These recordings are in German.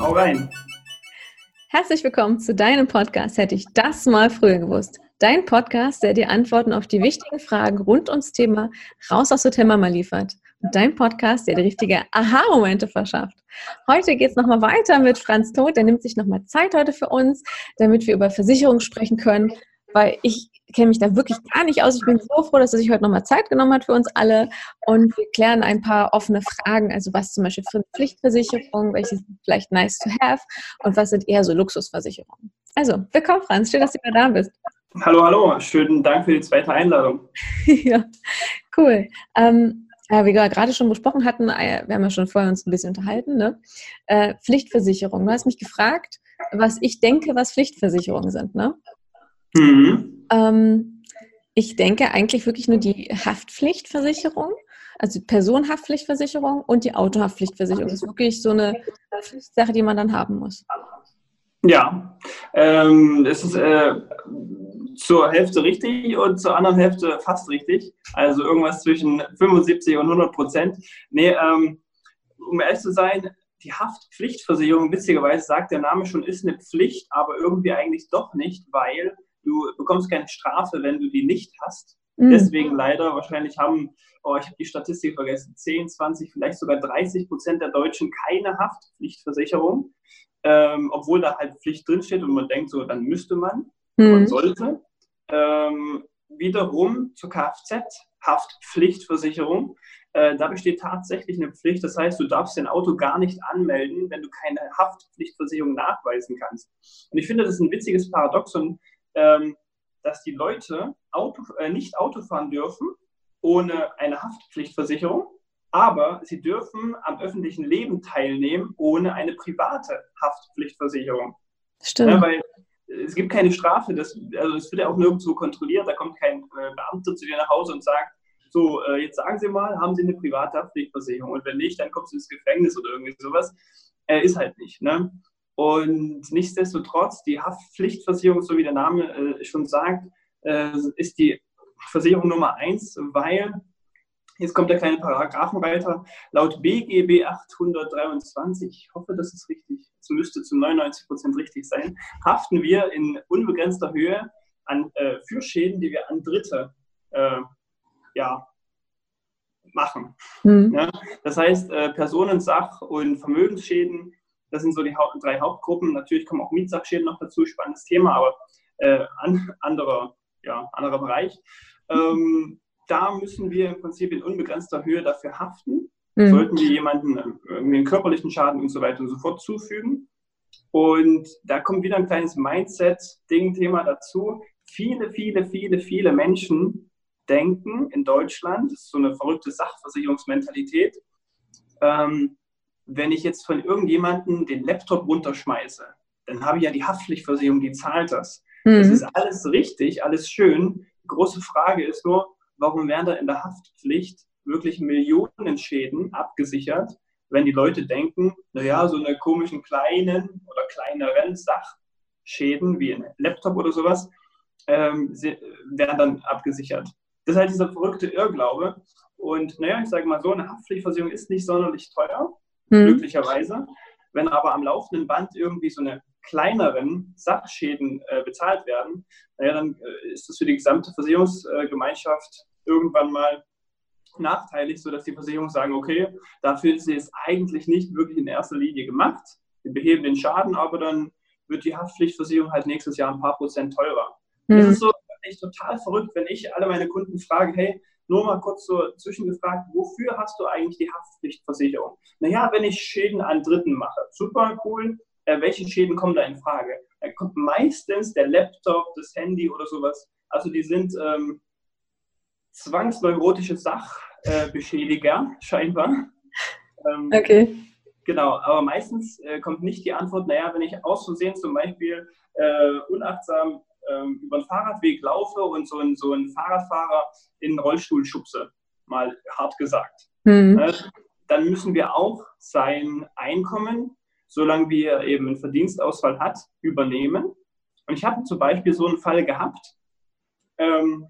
Hau rein. Herzlich willkommen zu deinem Podcast. Hätte ich das mal früher gewusst. Dein Podcast, der dir Antworten auf die wichtigen Fragen rund ums Thema Raus aus Thema mal liefert. Und dein Podcast, der dir richtige Aha-Momente verschafft. Heute geht es nochmal weiter mit Franz Todt. Der nimmt sich nochmal Zeit heute für uns, damit wir über Versicherungen sprechen können, weil ich kenne mich da wirklich gar nicht aus. Ich bin so froh, dass er sich heute nochmal Zeit genommen hat für uns alle und wir klären ein paar offene Fragen, also was zum Beispiel für eine Pflichtversicherung, welche sind vielleicht nice to have und was sind eher so Luxusversicherungen. Also, willkommen Franz, schön, dass du wieder da bist. Hallo, hallo, schönen Dank für die zweite Einladung. ja, cool. Ähm, ja, wie wir gerade schon besprochen hatten, äh, wir haben ja schon vorher uns ein bisschen unterhalten, ne? Äh, Pflichtversicherung. Du hast mich gefragt, was ich denke, was Pflichtversicherungen sind, ne? Mhm. Ähm, ich denke eigentlich wirklich nur die Haftpflichtversicherung, also Personenhaftpflichtversicherung und die Autohaftpflichtversicherung. Das ist wirklich so eine Sache, die man dann haben muss. Ja, ähm, es ist äh, zur Hälfte richtig und zur anderen Hälfte fast richtig. Also irgendwas zwischen 75 und 100 Prozent. Nee, ähm, um ehrlich zu sein, die Haftpflichtversicherung, witzigerweise sagt der Name schon, ist eine Pflicht, aber irgendwie eigentlich doch nicht, weil du bekommst keine Strafe, wenn du die nicht hast. Mhm. Deswegen leider, wahrscheinlich haben, oh, ich habe die Statistik vergessen, 10, 20, vielleicht sogar 30 Prozent der Deutschen keine Haftpflichtversicherung, ähm, obwohl da halt Pflicht drinsteht und man denkt so, dann müsste man, mhm. man sollte. Ähm, wiederum zur Kfz-Haftpflichtversicherung. Äh, da besteht tatsächlich eine Pflicht. Das heißt, du darfst dein Auto gar nicht anmelden, wenn du keine Haftpflichtversicherung nachweisen kannst. Und ich finde, das ist ein witziges Paradoxon, ähm, dass die Leute Auto, äh, nicht Auto fahren dürfen ohne eine Haftpflichtversicherung, aber sie dürfen am öffentlichen Leben teilnehmen ohne eine private Haftpflichtversicherung. Stimmt. Ja, weil es gibt keine Strafe, das, also es wird ja auch nirgendwo kontrolliert, da kommt kein äh, Beamter zu dir nach Hause und sagt, so, äh, jetzt sagen Sie mal, haben Sie eine private Haftpflichtversicherung? Und wenn nicht, dann kommst du ins Gefängnis oder irgendwie sowas. Äh, ist halt nicht. Ne? Und nichtsdestotrotz, die Haftpflichtversicherung, so wie der Name äh, schon sagt, äh, ist die Versicherung Nummer eins, weil, jetzt kommt der kleine Paragraphen weiter, laut BGB 823, ich hoffe, das ist richtig, es müsste zu 99 Prozent richtig sein, haften wir in unbegrenzter Höhe an, äh, für Schäden, die wir an Dritte äh, ja, machen. Mhm. Ja, das heißt, äh, Personen-, Sach- und Vermögensschäden das sind so die Haupt drei Hauptgruppen. Natürlich kommen auch Mietsachschäden noch dazu, spannendes Thema, aber äh, an, anderer, ja, anderer Bereich. Ähm, da müssen wir im Prinzip in unbegrenzter Höhe dafür haften. Mhm. Sollten wir jemanden äh, irgendwie einen körperlichen Schaden und so weiter und so fort zufügen. Und da kommt wieder ein kleines Mindset-Ding-Thema dazu. Viele, viele, viele, viele Menschen denken in Deutschland, das ist so eine verrückte Sachversicherungsmentalität, ähm, wenn ich jetzt von irgendjemandem den Laptop runterschmeiße, dann habe ich ja die Haftpflichtversicherung, die zahlt das. Mhm. Das ist alles richtig, alles schön. Die große Frage ist nur, warum werden da in der Haftpflicht wirklich Millionen Schäden abgesichert, wenn die Leute denken, naja, so eine komischen kleinen oder kleineren Sachschäden wie ein Laptop oder sowas ähm, werden dann abgesichert. Das ist halt dieser verrückte Irrglaube. Und naja, ich sage mal so, eine Haftpflichtversicherung ist nicht sonderlich teuer mhm. glücklicherweise. Wenn aber am laufenden Band irgendwie so eine kleineren Sachschäden äh, bezahlt werden, naja, dann äh, ist das für die gesamte Versicherungsgemeinschaft irgendwann mal nachteilig, sodass die Versicherungen sagen, okay, dafür ist sie jetzt eigentlich nicht wirklich in erster Linie gemacht. Wir beheben den Schaden, aber dann wird die Haftpflichtversicherung halt nächstes Jahr ein paar Prozent teurer. Mhm. Das ist so echt total verrückt, wenn ich alle meine Kunden frage, hey, nur mal kurz so zwischengefragt, wofür hast du eigentlich die Haftpflichtversicherung? Naja, wenn ich Schäden an Dritten mache. Super cool. Äh, welche Schäden kommen da in Frage? Da kommt meistens der Laptop, das Handy oder sowas. Also die sind ähm, zwangsneurotische Sachbeschädiger, äh, scheinbar. Ähm, okay. Genau, aber meistens äh, kommt nicht die Antwort, naja, wenn ich aus Versehen zum Beispiel äh, unachtsam ähm, über den Fahrradweg laufe und so einen so Fahrradfahrer in den Rollstuhl schubse, mal hart gesagt, mhm. äh, dann müssen wir auch sein Einkommen, solange wie er eben einen Verdienstausfall hat, übernehmen. Und ich habe zum Beispiel so einen Fall gehabt, ähm,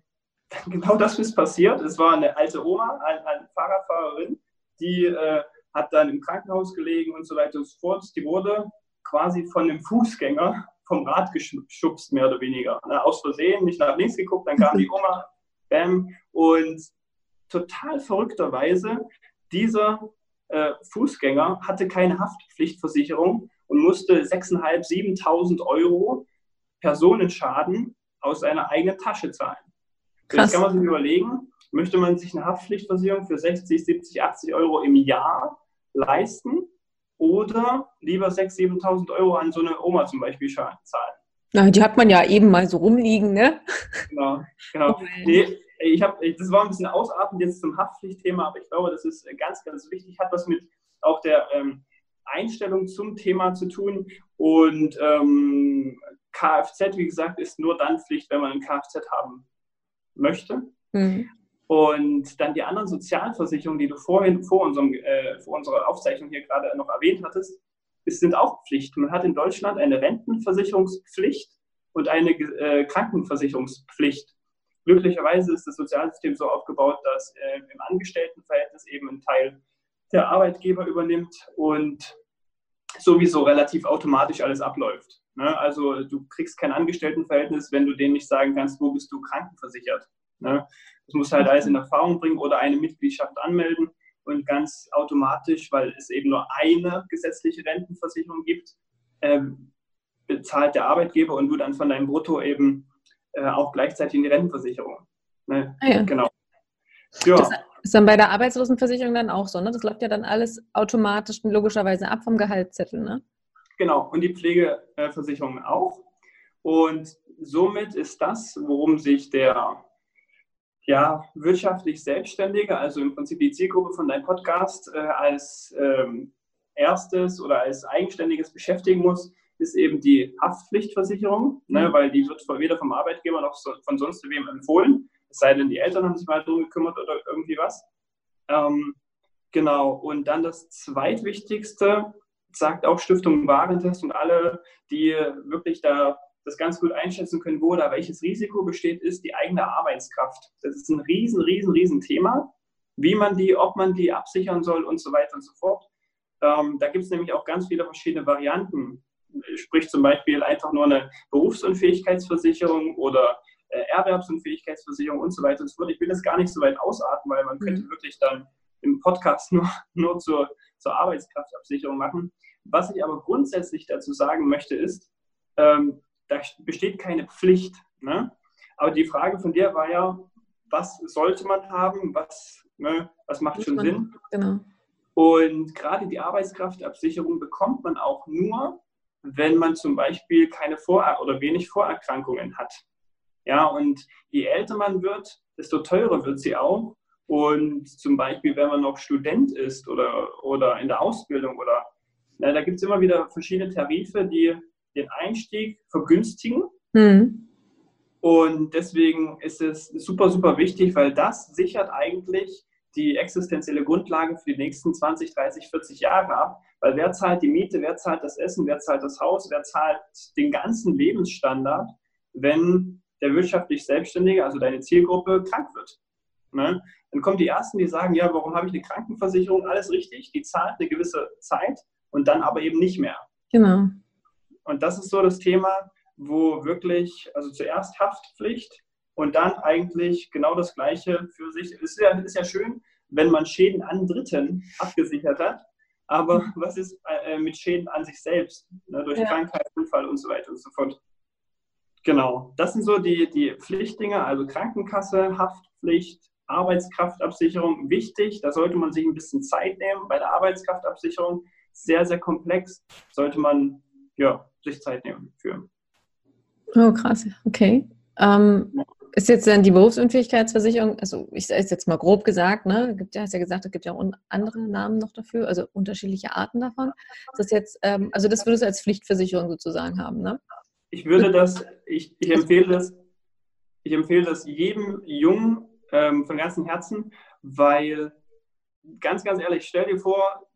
genau das ist passiert. Es war eine alte Oma, eine, eine Fahrradfahrerin, die äh, hat dann im Krankenhaus gelegen und so weiter und so fort. Die wurde quasi von einem Fußgänger vom Rad geschubst, mehr oder weniger. Ne? Aus Versehen, nicht nach links geguckt, dann kam die Oma, bam. Und total verrückterweise, dieser äh, Fußgänger hatte keine Haftpflichtversicherung und musste 6.500, 7.000 Euro Personenschaden aus seiner eigenen Tasche zahlen. Krass. Jetzt kann man sich überlegen, möchte man sich eine Haftpflichtversicherung für 60, 70, 80 Euro im Jahr leisten oder lieber 6.000, 7.000 Euro an so eine Oma zum Beispiel zahlen? Na, die hat man ja eben mal so rumliegen, ne? Genau, genau. Oh nee, ich hab, das war ein bisschen ausartend jetzt zum Haftpflichtthema, aber ich glaube, das ist ganz, ganz wichtig, hat was mit auch der ähm, Einstellung zum Thema zu tun. Und ähm, Kfz, wie gesagt, ist nur dann Pflicht, wenn man ein Kfz haben möchte. Mhm. Und dann die anderen Sozialversicherungen, die du vorhin vor, unserem, äh, vor unserer Aufzeichnung hier gerade noch erwähnt hattest, sind auch Pflicht. Man hat in Deutschland eine Rentenversicherungspflicht und eine äh, Krankenversicherungspflicht. Glücklicherweise ist das Sozialsystem so aufgebaut, dass äh, im Angestelltenverhältnis eben ein Teil der Arbeitgeber übernimmt und sowieso relativ automatisch alles abläuft. Ne? Also du kriegst kein Angestelltenverhältnis, wenn du denen nicht sagen kannst, wo bist du krankenversichert. Ne? Das musst du halt alles in Erfahrung bringen oder eine Mitgliedschaft anmelden und ganz automatisch, weil es eben nur eine gesetzliche Rentenversicherung gibt, ähm, bezahlt der Arbeitgeber und du dann von deinem Brutto eben äh, auch gleichzeitig in die Rentenversicherung. Ne? Ah ja. Genau. Ja. Das ist dann bei der Arbeitslosenversicherung dann auch so, ne? Das läuft ja dann alles automatisch logischerweise ab vom Gehaltszettel, ne? Genau, und die Pflegeversicherung auch. Und somit ist das, worum sich der ja, wirtschaftlich Selbstständige, also im Prinzip die Zielgruppe von deinem Podcast, äh, als ähm, erstes oder als eigenständiges beschäftigen muss, ist eben die Haftpflichtversicherung, ne, mhm. weil die wird weder vom Arbeitgeber noch so, von sonst wem empfohlen, es sei denn, die Eltern haben sich mal darum gekümmert oder irgendwie was. Ähm, genau, und dann das zweitwichtigste, sagt auch Stiftung Warentest und alle, die wirklich da das ganz gut einschätzen können, wo da welches Risiko besteht, ist die eigene Arbeitskraft. Das ist ein riesen, riesen, riesen Thema, wie man die, ob man die absichern soll und so weiter und so fort. Ähm, da gibt es nämlich auch ganz viele verschiedene Varianten. Sprich zum Beispiel einfach nur eine Berufsunfähigkeitsversicherung oder äh, Erwerbsunfähigkeitsversicherung und so weiter und so fort. Ich will das gar nicht so weit ausarten, weil man mhm. könnte wirklich dann im Podcast nur, nur zur, zur Arbeitskraftabsicherung machen. Was ich aber grundsätzlich dazu sagen möchte, ist, ähm, da besteht keine Pflicht. Ne? Aber die Frage von dir war ja, was sollte man haben, was, ne, was macht schon Sinn? Genau. Und gerade die Arbeitskraftabsicherung bekommt man auch nur, wenn man zum Beispiel keine Vor- oder wenig Vorerkrankungen hat. Ja, und je älter man wird, desto teurer wird sie auch. Und zum Beispiel, wenn man noch Student ist oder, oder in der Ausbildung oder na, da gibt es immer wieder verschiedene Tarife, die den Einstieg vergünstigen. Mhm. Und deswegen ist es super, super wichtig, weil das sichert eigentlich die existenzielle Grundlage für die nächsten 20, 30, 40 Jahre ab. Weil wer zahlt die Miete, wer zahlt das Essen, wer zahlt das Haus, wer zahlt den ganzen Lebensstandard, wenn der wirtschaftlich Selbstständige, also deine Zielgruppe, krank wird. Ne? Dann kommen die Ersten, die sagen, ja, warum habe ich eine Krankenversicherung? Alles richtig, die zahlt eine gewisse Zeit und dann aber eben nicht mehr. Genau. Und das ist so das Thema, wo wirklich, also zuerst Haftpflicht und dann eigentlich genau das Gleiche für sich. Es ist ja, ist ja schön, wenn man Schäden an Dritten abgesichert hat, aber was ist äh, mit Schäden an sich selbst, ne, durch ja. Krankheit, Unfall und so weiter und so fort. Genau, das sind so die, die Pflichtdinge, also Krankenkasse, Haftpflicht, Arbeitskraftabsicherung. Wichtig, da sollte man sich ein bisschen Zeit nehmen bei der Arbeitskraftabsicherung. Sehr, sehr komplex, sollte man ja, sich Zeit nehmen für. Oh, krass, okay. Ähm, ist jetzt dann die Berufsunfähigkeitsversicherung, also ich sage es jetzt mal grob gesagt, ne, gibt ja, hast ja gesagt, es gibt ja auch andere Namen noch dafür, also unterschiedliche Arten davon. Ist das jetzt, ähm, also das würdest du als Pflichtversicherung sozusagen haben, ne? ich würde das, ich, ich empfehle das, ich empfehle das jedem Jungen ähm, von ganzem Herzen, weil ganz, ganz ehrlich, stell dir vor,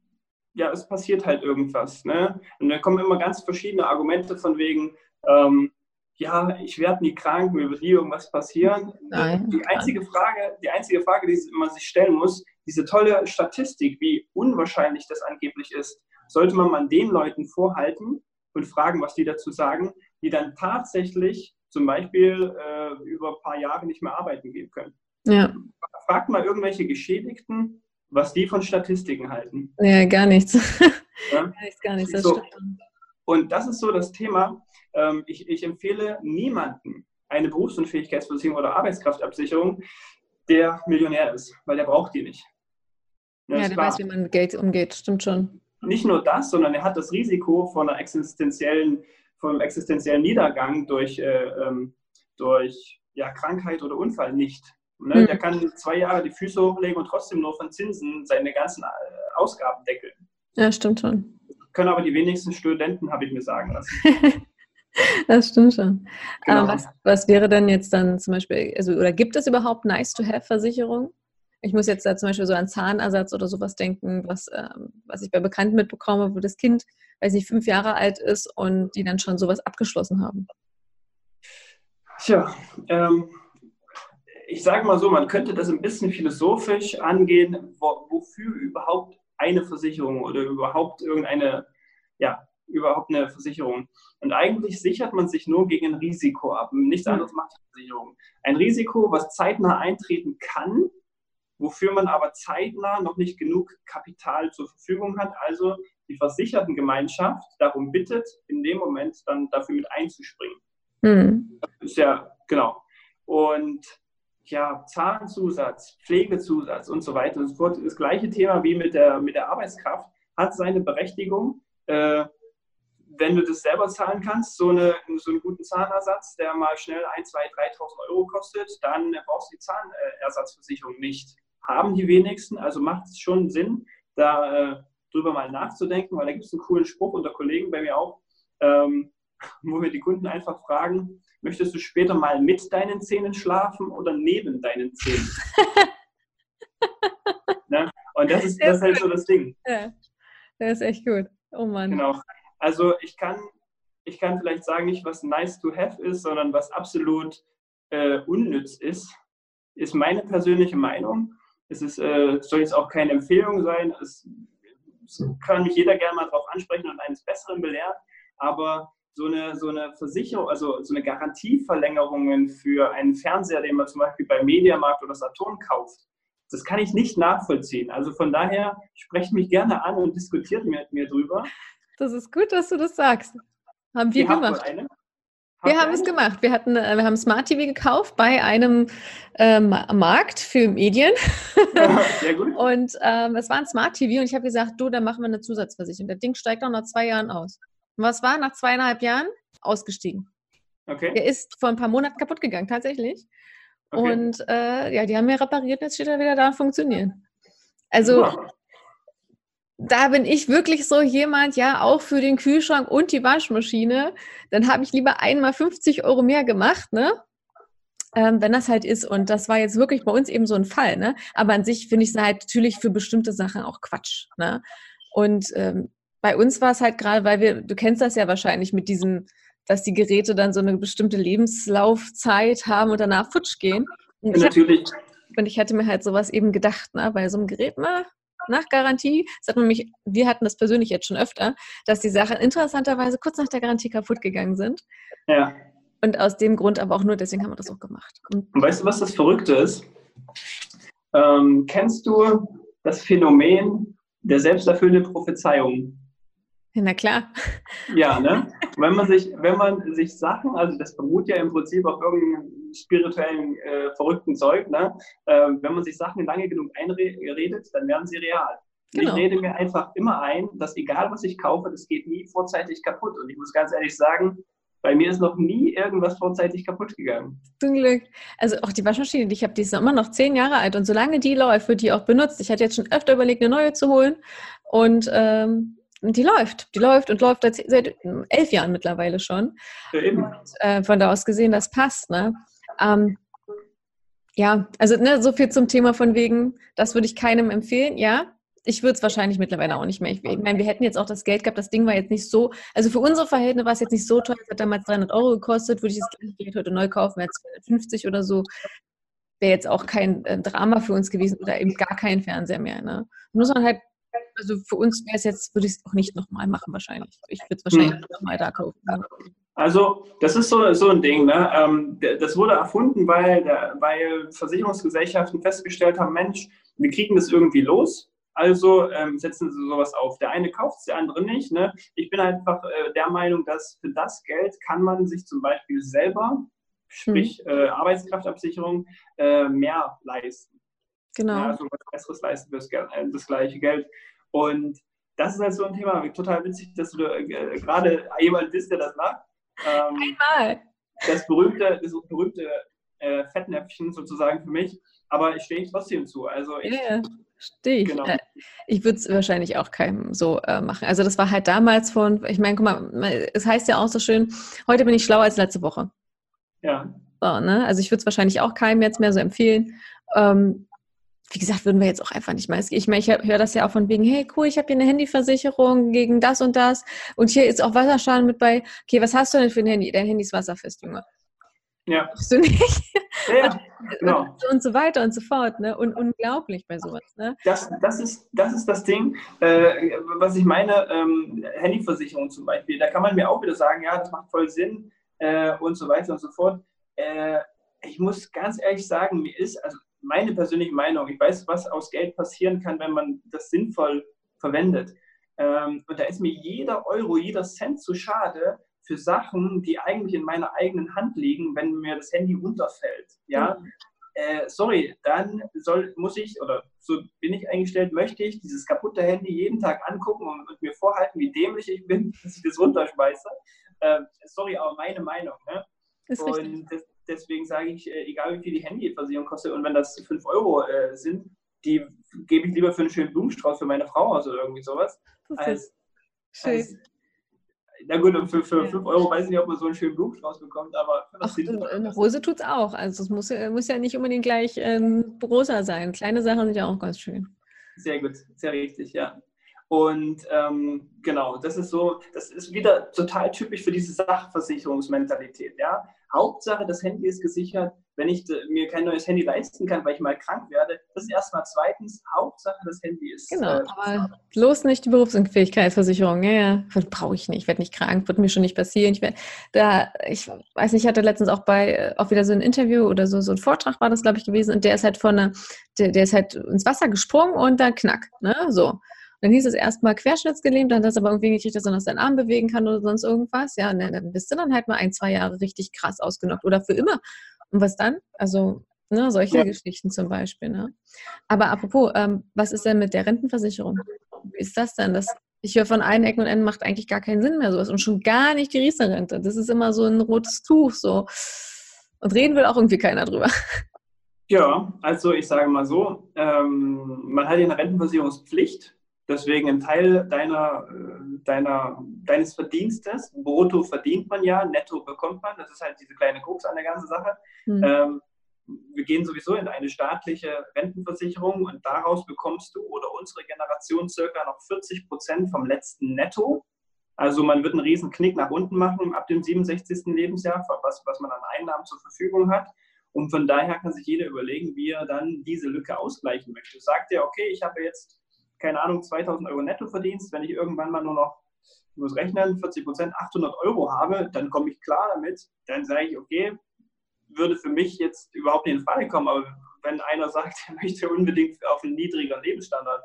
ja, es passiert halt irgendwas. Ne? Und da kommen immer ganz verschiedene Argumente von wegen, ähm, ja, ich werde nie krank, mir wird nie irgendwas passieren. Nein. Die einzige Frage, die einzige Frage, die man sich stellen muss, diese tolle Statistik, wie unwahrscheinlich das angeblich ist, sollte man mal den Leuten vorhalten, und fragen, was die dazu sagen, die dann tatsächlich zum Beispiel äh, über ein paar Jahre nicht mehr arbeiten gehen können. Ja. Fragt mal irgendwelche Geschädigten, was die von Statistiken halten. Ja, gar nichts. Ja? gar nichts, gar nichts. Das so. Und das ist so das Thema. Ähm, ich, ich empfehle niemanden eine Berufsunfähigkeitsversicherung oder Arbeitskraftabsicherung, der Millionär ist, weil der braucht die nicht. Das ja, der weiß, wie man mit Geld umgeht, stimmt schon. Nicht nur das, sondern er hat das Risiko von einer existenziellen, einem existenziellen Niedergang durch, äh, ähm, durch ja, Krankheit oder Unfall nicht. Ne? Mhm. Der kann zwei Jahre die Füße hochlegen und trotzdem nur von Zinsen seine ganzen äh, Ausgaben deckeln. Ja, stimmt schon. Können aber die wenigsten Studenten, habe ich mir sagen lassen. das stimmt schon. Genau. was, was wäre denn jetzt dann zum Beispiel, also, oder gibt es überhaupt Nice-to-Have-Versicherungen? Ich muss jetzt da zum Beispiel so an Zahnersatz oder sowas denken, was, ähm, was ich bei Bekannten mitbekomme, wo das Kind, weiß nicht, fünf Jahre alt ist und die dann schon sowas abgeschlossen haben. Tja, ähm, ich sage mal so, man könnte das ein bisschen philosophisch angehen, wo, wofür überhaupt eine Versicherung oder überhaupt irgendeine, ja, überhaupt eine Versicherung. Und eigentlich sichert man sich nur gegen ein Risiko ab. Nichts anderes macht die Versicherung. Ein Risiko, was zeitnah eintreten kann, wofür man aber zeitnah noch nicht genug Kapital zur Verfügung hat. Also die Versichertengemeinschaft darum bittet, in dem Moment dann dafür mit einzuspringen. Mhm. Das ist ja, genau. Und ja, Zahnzusatz, Pflegezusatz und so weiter und so fort. Das gleiche Thema wie mit der, mit der Arbeitskraft hat seine Berechtigung. Äh, wenn du das selber zahlen kannst, so, eine, so einen guten Zahnersatz, der mal schnell 1, 2, 3.000 Euro kostet, dann brauchst du die Zahnersatzversicherung nicht. Haben die wenigsten, also macht es schon Sinn, da äh, drüber mal nachzudenken, weil da gibt es einen coolen Spruch unter Kollegen bei mir auch, ähm, wo wir die Kunden einfach fragen, möchtest du später mal mit deinen Zähnen schlafen oder neben deinen Zähnen? ne? Und das ist, das ist halt so das Ding. Ja, das ist echt gut. Oh Mann. Genau. Also ich kann, ich kann vielleicht sagen, nicht was nice to have ist, sondern was absolut äh, unnütz ist, ist meine persönliche Meinung. Es ist, äh, soll jetzt auch keine Empfehlung sein. Es, es kann mich jeder gerne mal darauf ansprechen und eines Besseren belehren. Aber so eine, so eine Versicherung, also so eine Garantieverlängerung für einen Fernseher, den man zum Beispiel bei Mediamarkt oder Saturn kauft, das kann ich nicht nachvollziehen. Also von daher sprecht mich gerne an und diskutiert mit mir drüber. Das ist gut, dass du das sagst. Haben wir gemacht. Wir haben es gemacht. Wir hatten, äh, wir haben Smart TV gekauft bei einem ähm, Markt für Medien. sehr gut. und ähm, es war ein Smart TV und ich habe gesagt, du, dann machen wir eine Zusatzversicherung. Das Ding steigt auch nach zwei Jahren aus. Was war nach zweieinhalb Jahren? Ausgestiegen. Okay. Der ist vor ein paar Monaten kaputt gegangen, tatsächlich. Okay. Und äh, ja, die haben wir repariert, jetzt steht er wieder da und funktioniert. Also wow. da bin ich wirklich so jemand, ja, auch für den Kühlschrank und die Waschmaschine, dann habe ich lieber einmal 50 Euro mehr gemacht, ne? Ähm, wenn das halt ist. Und das war jetzt wirklich bei uns eben so ein Fall, ne? Aber an sich finde ich es halt natürlich für bestimmte Sachen auch Quatsch, ne? Und ähm, bei uns war es halt gerade, weil wir, du kennst das ja wahrscheinlich mit diesem, dass die Geräte dann so eine bestimmte Lebenslaufzeit haben und danach futsch gehen. Und Natürlich. Ich hab, und ich hätte mir halt sowas eben gedacht, ne, bei so einem Gerät mal nach Garantie, das hat nämlich, wir hatten das persönlich jetzt schon öfter, dass die Sachen interessanterweise kurz nach der Garantie kaputt gegangen sind. Ja. Und aus dem Grund aber auch nur, deswegen haben wir das auch gemacht. Und, und weißt du, was das Verrückte ist? Ähm, kennst du das Phänomen der selbsterfüllenden Prophezeiung? Na klar. Ja, ne? Wenn man sich, wenn man sich Sachen, also das beruht ja im Prinzip auf irgendeinem spirituellen, äh, verrückten Zeug, ne? Äh, wenn man sich Sachen lange genug einredet, dann werden sie real. Genau. Ich rede mir einfach immer ein, dass egal was ich kaufe, das geht nie vorzeitig kaputt. Und ich muss ganz ehrlich sagen, bei mir ist noch nie irgendwas vorzeitig kaputt gegangen. Zum Glück. Also auch die Waschmaschine, die ich habe, die ist immer noch zehn Jahre alt und solange die läuft, wird die auch benutzt. Ich hatte jetzt schon öfter überlegt, eine neue zu holen und ähm, die läuft. Die läuft und läuft seit elf Jahren mittlerweile schon. Ja. Und, äh, von da aus gesehen, das passt. Ne? Ähm, ja, also ne, so viel zum Thema von wegen, das würde ich keinem empfehlen. Ja, ich würde es wahrscheinlich mittlerweile auch nicht mehr. Ich, ich meine, wir hätten jetzt auch das Geld gehabt, das Ding war jetzt nicht so, also für unsere Verhältnisse war es jetzt nicht so teuer, es hat damals 300 Euro gekostet, würde ich das Geld heute neu kaufen, wäre 250 oder so, wäre jetzt auch kein äh, Drama für uns gewesen oder eben gar kein Fernseher mehr. Ne? Muss man halt Also für uns wäre es jetzt, würde ich es auch nicht nochmal machen wahrscheinlich. Ich würde es wahrscheinlich hm. nochmal da kaufen. Also das ist so, so ein Ding. Ne? Ähm, das wurde erfunden, weil, weil Versicherungsgesellschaften festgestellt haben, Mensch, wir kriegen das irgendwie los. Also ähm, setzen sie sowas auf. Der eine kauft es, der andere nicht. Ne? Ich bin einfach äh, der Meinung, dass für das Geld kann man sich zum Beispiel selber, sprich hm. äh, Arbeitskraftabsicherung, äh, mehr leisten. Genau. Ja, also was Besseres leisten für das, äh, das gleiche Geld. Und das ist halt so ein Thema. Total witzig, dass du äh, gerade jemand bist, der das macht. Ähm, Einmal. Das berühmte, das berühmte äh, Fettnäpfchen sozusagen für mich. Aber ich stehe trotzdem zu. Also ich, yeah. Stehe ich. Genau. Äh, ich würde es wahrscheinlich auch keinem so äh, machen. Also das war halt damals von, ich meine, guck mal, es heißt ja auch so schön, heute bin ich schlauer als letzte Woche. Ja. So, ne? Also ich würde es wahrscheinlich auch keinem jetzt mehr so empfehlen. Ähm, wie gesagt, würden wir jetzt auch einfach nicht mal. Ich meine, ich höre das ja auch von wegen, hey cool, ich habe hier eine Handyversicherung gegen das und das und hier ist auch Wasserschaden mit bei. Okay, was hast du denn für ein Handy? Dein Handy ist wasserfest, Junge. Ja. Hast du nicht? Ja, genau. Und so weiter und so fort. Ne? Und unglaublich bei sowas. Ne? Das, das, ist, das ist das Ding, äh, was ich meine, ähm, Handyversicherung zum Beispiel. Da kann man mir auch wieder sagen, ja, das macht voll Sinn äh, und so weiter und so fort. Äh, ich muss ganz ehrlich sagen, mir ist, also meine persönliche Meinung, ich weiß, was aus Geld passieren kann, wenn man das sinnvoll verwendet. Ähm, und da ist mir jeder Euro, jeder Cent zu schade, für Sachen, die eigentlich in meiner eigenen Hand liegen, wenn mir das Handy runterfällt. Ja, mhm. äh, sorry, dann soll, muss ich, oder so bin ich eingestellt, möchte ich dieses kaputte Handy jeden Tag angucken und, und mir vorhalten, wie dämlich ich bin, dass ich das runterschmeiße. Äh, sorry, aber meine Meinung. Ne? und das, deswegen sage ich, äh, egal wie viel die Handyversicherung kostet und wenn das 5 Euro äh, sind, die gebe ich lieber für einen schönen Blumenstrauß für meine Frau aus oder irgendwie sowas. Als, als, na gut, für, für 5 Euro weiß ich nicht, ob man so einen schönen Blumenstrauß bekommt, aber Ach, eine Rose tut es auch. Also es muss, muss ja nicht unbedingt gleich ähm, rosa sein. Kleine Sachen sind ja auch ganz schön. Sehr gut, sehr richtig, ja. Und ähm, genau, das ist so, das ist wieder total typisch für diese Sachversicherungsmentalität. Ja? Hauptsache, das Handy ist gesichert. Wenn ich mir kein neues Handy leisten kann, weil ich mal krank werde, das ist erstmal zweitens. Hauptsache, das Handy ist. Genau, äh, aber bloß nicht die Berufsunfähigkeitsversicherung. Ja, ja. brauche ich nicht. Ich werde nicht krank, wird mir schon nicht passieren. Ich, werd, da, ich weiß nicht, ich hatte letztens auch bei, äh, auch wieder so ein Interview oder so, so ein Vortrag war das, glaube ich, gewesen. Und der ist halt von der, der, der ist halt ins Wasser gesprungen und dann knack. Ne? So. Dann hieß es erstmal querschnittsgelähmt, dann hat das aber irgendwie gekriegt, dass er noch seinen Arm bewegen kann oder sonst irgendwas. Ja, ne, dann bist du dann halt mal ein, zwei Jahre richtig krass ausgenockt oder für immer. Und was dann? Also, ne, solche ja. Geschichten zum Beispiel. Ne? Aber apropos, ähm, was ist denn mit der Rentenversicherung? Wie ist das denn? Das, ich höre von allen Ecken und Enden, macht eigentlich gar keinen Sinn mehr sowas. Und schon gar nicht die Riester-Rente. Das ist immer so ein rotes Tuch. so. Und reden will auch irgendwie keiner drüber. Ja, also ich sage mal so, ähm, man hat ja eine Rentenversicherungspflicht Deswegen ein Teil deiner, äh, deiner, deines Verdienstes, brutto verdient man ja, netto bekommt man, das ist halt diese kleine Krux an der ganzen Sache. Mhm. Ähm, wir gehen sowieso in eine staatliche Rentenversicherung und daraus bekommst du oder unsere Generation circa noch 40 Prozent vom letzten Netto. Also man wird einen riesen Knick nach unten machen ab dem 67. Lebensjahr, was, was man an Einnahmen zur Verfügung hat. Und von daher kann sich jeder überlegen, wie er dann diese Lücke ausgleichen möchte. Sagt er, okay, ich habe jetzt keine Ahnung, 2000 Euro Nettoverdienst, wenn ich irgendwann mal nur noch, ich muss rechnen, 40 Prozent, 800 Euro habe, dann komme ich klar damit. Dann sage ich, okay, würde für mich jetzt überhaupt nicht in Frage kommen. Aber wenn einer sagt, er möchte unbedingt auf einen niedrigeren Lebensstandard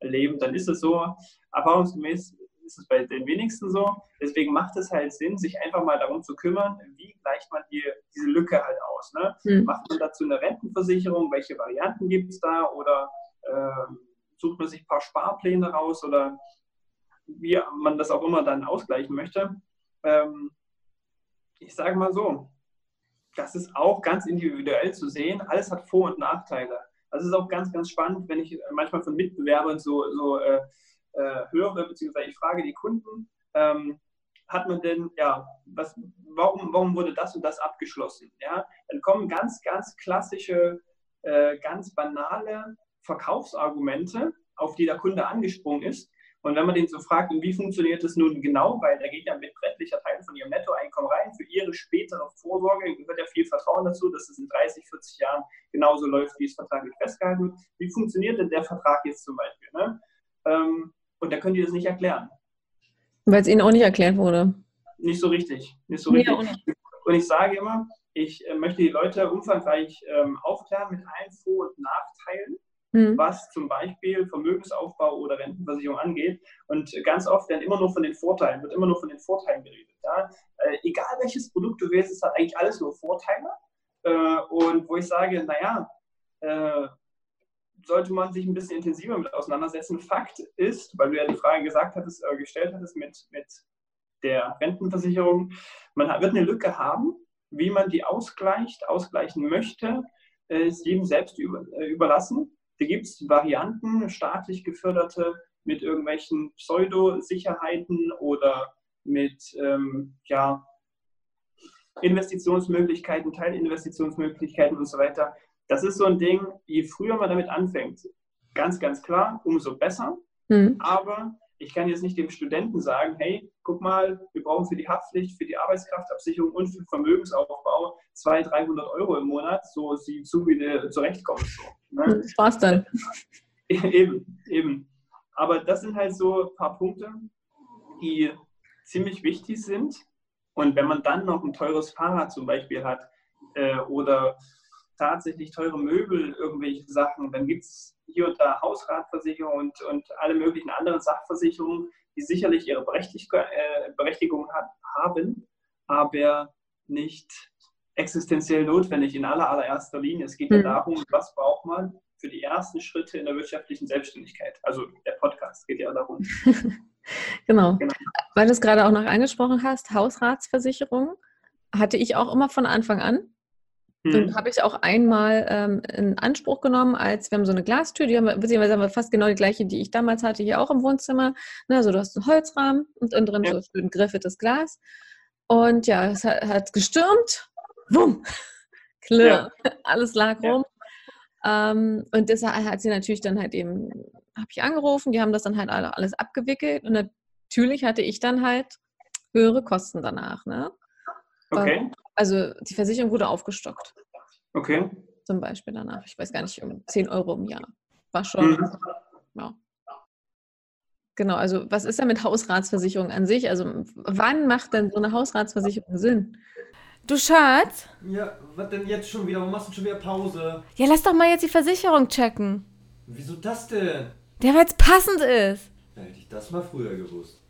äh, leben, dann ist es so. Erfahrungsgemäß ist es bei den wenigsten so. Deswegen macht es halt Sinn, sich einfach mal darum zu kümmern, wie gleicht man die, diese Lücke halt aus. Ne? Mhm. Macht man dazu eine Rentenversicherung? Welche Varianten gibt es da? Oder äh, sucht man sich ein paar Sparpläne raus oder wie man das auch immer dann ausgleichen möchte. Ähm, ich sage mal so, das ist auch ganz individuell zu sehen. Alles hat Vor- und Nachteile. Das ist auch ganz, ganz spannend, wenn ich manchmal von Mitbewerbern so, so äh, äh, höre, beziehungsweise ich frage die Kunden, ähm, hat man denn, ja, was, warum, warum wurde das und das abgeschlossen? Ja, dann kommen ganz, ganz klassische, äh, ganz banale Verkaufsargumente, auf die der Kunde angesprungen ist. Und wenn man den so fragt, wie funktioniert das nun genau, weil da geht ja ein beträchtlicher Teil von ihrem Nettoeinkommen rein, für ihre spätere Vorsorge gehört ja viel Vertrauen dazu, dass es in 30, 40 Jahren genauso läuft, wie es vertraglich festgehalten wird. Wie funktioniert denn der Vertrag jetzt zum Beispiel? Ne? ähm, und da können die das nicht erklären. Weil es ihnen auch nicht erklärt wurde. Nicht so richtig. Nicht so richtig. Ja, und ich sage immer, ich äh, möchte die Leute umfangreich ähm, aufklären mit allen Vor- und Nachteilen, mhm. was zum Beispiel Vermögensaufbau oder Rentenversicherung angeht. Und ganz oft werden immer nur von den Vorteilen, wird immer nur von den Vorteilen geredet. Ja? Äh, egal welches Produkt du wählst, es hat eigentlich alles nur Vorteile. Äh, und wo ich sage, naja, äh, sollte man sich ein bisschen intensiver mit auseinandersetzen. Fakt ist, weil du ja die Frage gesagt hattest, äh, gestellt hattest mit, mit der Rentenversicherung, man wird eine Lücke haben, wie man die ausgleicht, ausgleichen möchte, ist jedem selbst über, überlassen. Da gibt es Varianten, staatlich geförderte mit irgendwelchen Pseudo-Sicherheiten oder mit ähm, ja, Investitionsmöglichkeiten, Teilinvestitionsmöglichkeiten und so weiter. Das ist so ein Ding, je früher man damit anfängt, ganz, ganz klar, umso besser. Mhm. Aber ich kann jetzt nicht dem Studenten sagen, hey, guck mal, wir brauchen für die Haftpflicht, für die Arbeitskraftabsicherung und für Vermögensaufbau 200, 300 Euro im Monat, so sie zu, wie du zurechtkommst. So, ne? Das war's dann. eben, eben. Aber das sind halt so ein paar Punkte, die ziemlich wichtig sind. Und wenn man dann noch ein teures Fahrrad zum Beispiel hat äh, oder tatsächlich teure Möbel, irgendwelche Sachen, dann gibt es hier und da Hausratversicherung und, und alle möglichen anderen Sachversicherungen, die sicherlich ihre Berechtigung, äh, Berechtigung hat, haben, aber nicht existenziell notwendig in aller, allererster Linie. Es geht ja darum, was braucht man für die ersten Schritte in der wirtschaftlichen Selbstständigkeit. Also der Podcast geht ja darum. genau. genau. Weil du es gerade auch noch angesprochen hast, Hausratsversicherung hatte ich auch immer von Anfang an. Mhm. Habe ich auch einmal ähm, in Anspruch genommen, als wir haben so eine Glastür, die haben wir, beziehungsweise haben wir fast genau die gleiche, die ich damals hatte, hier auch im Wohnzimmer. Ne, also du hast einen Holzrahmen und innen drin ja. so schön griffetes Glas. Und ja, es hat, hat gestürmt. Wumm! Klirr. Ja. Alles lag rum. Ähm, und deshalb hat sie natürlich dann halt eben, habe ich angerufen, die haben das dann halt alle, alles abgewickelt und natürlich hatte ich dann halt höhere Kosten danach. Ne? Okay. Also die Versicherung wurde aufgestockt. Okay. Zum Beispiel danach. Ich weiß gar nicht, um 10 Euro im Jahr. War schon. Mhm. Ja. Genau, also was ist denn mit Hausratsversicherung an sich? Also wann macht denn so eine Hausratsversicherung Sinn? Du Schatz? Ja, was denn jetzt schon wieder? Warum machst du schon wieder Pause? Ja, lass doch mal jetzt die Versicherung checken. Wieso das denn? Der, weil es passend ist. Da hätte ich das mal früher gewusst.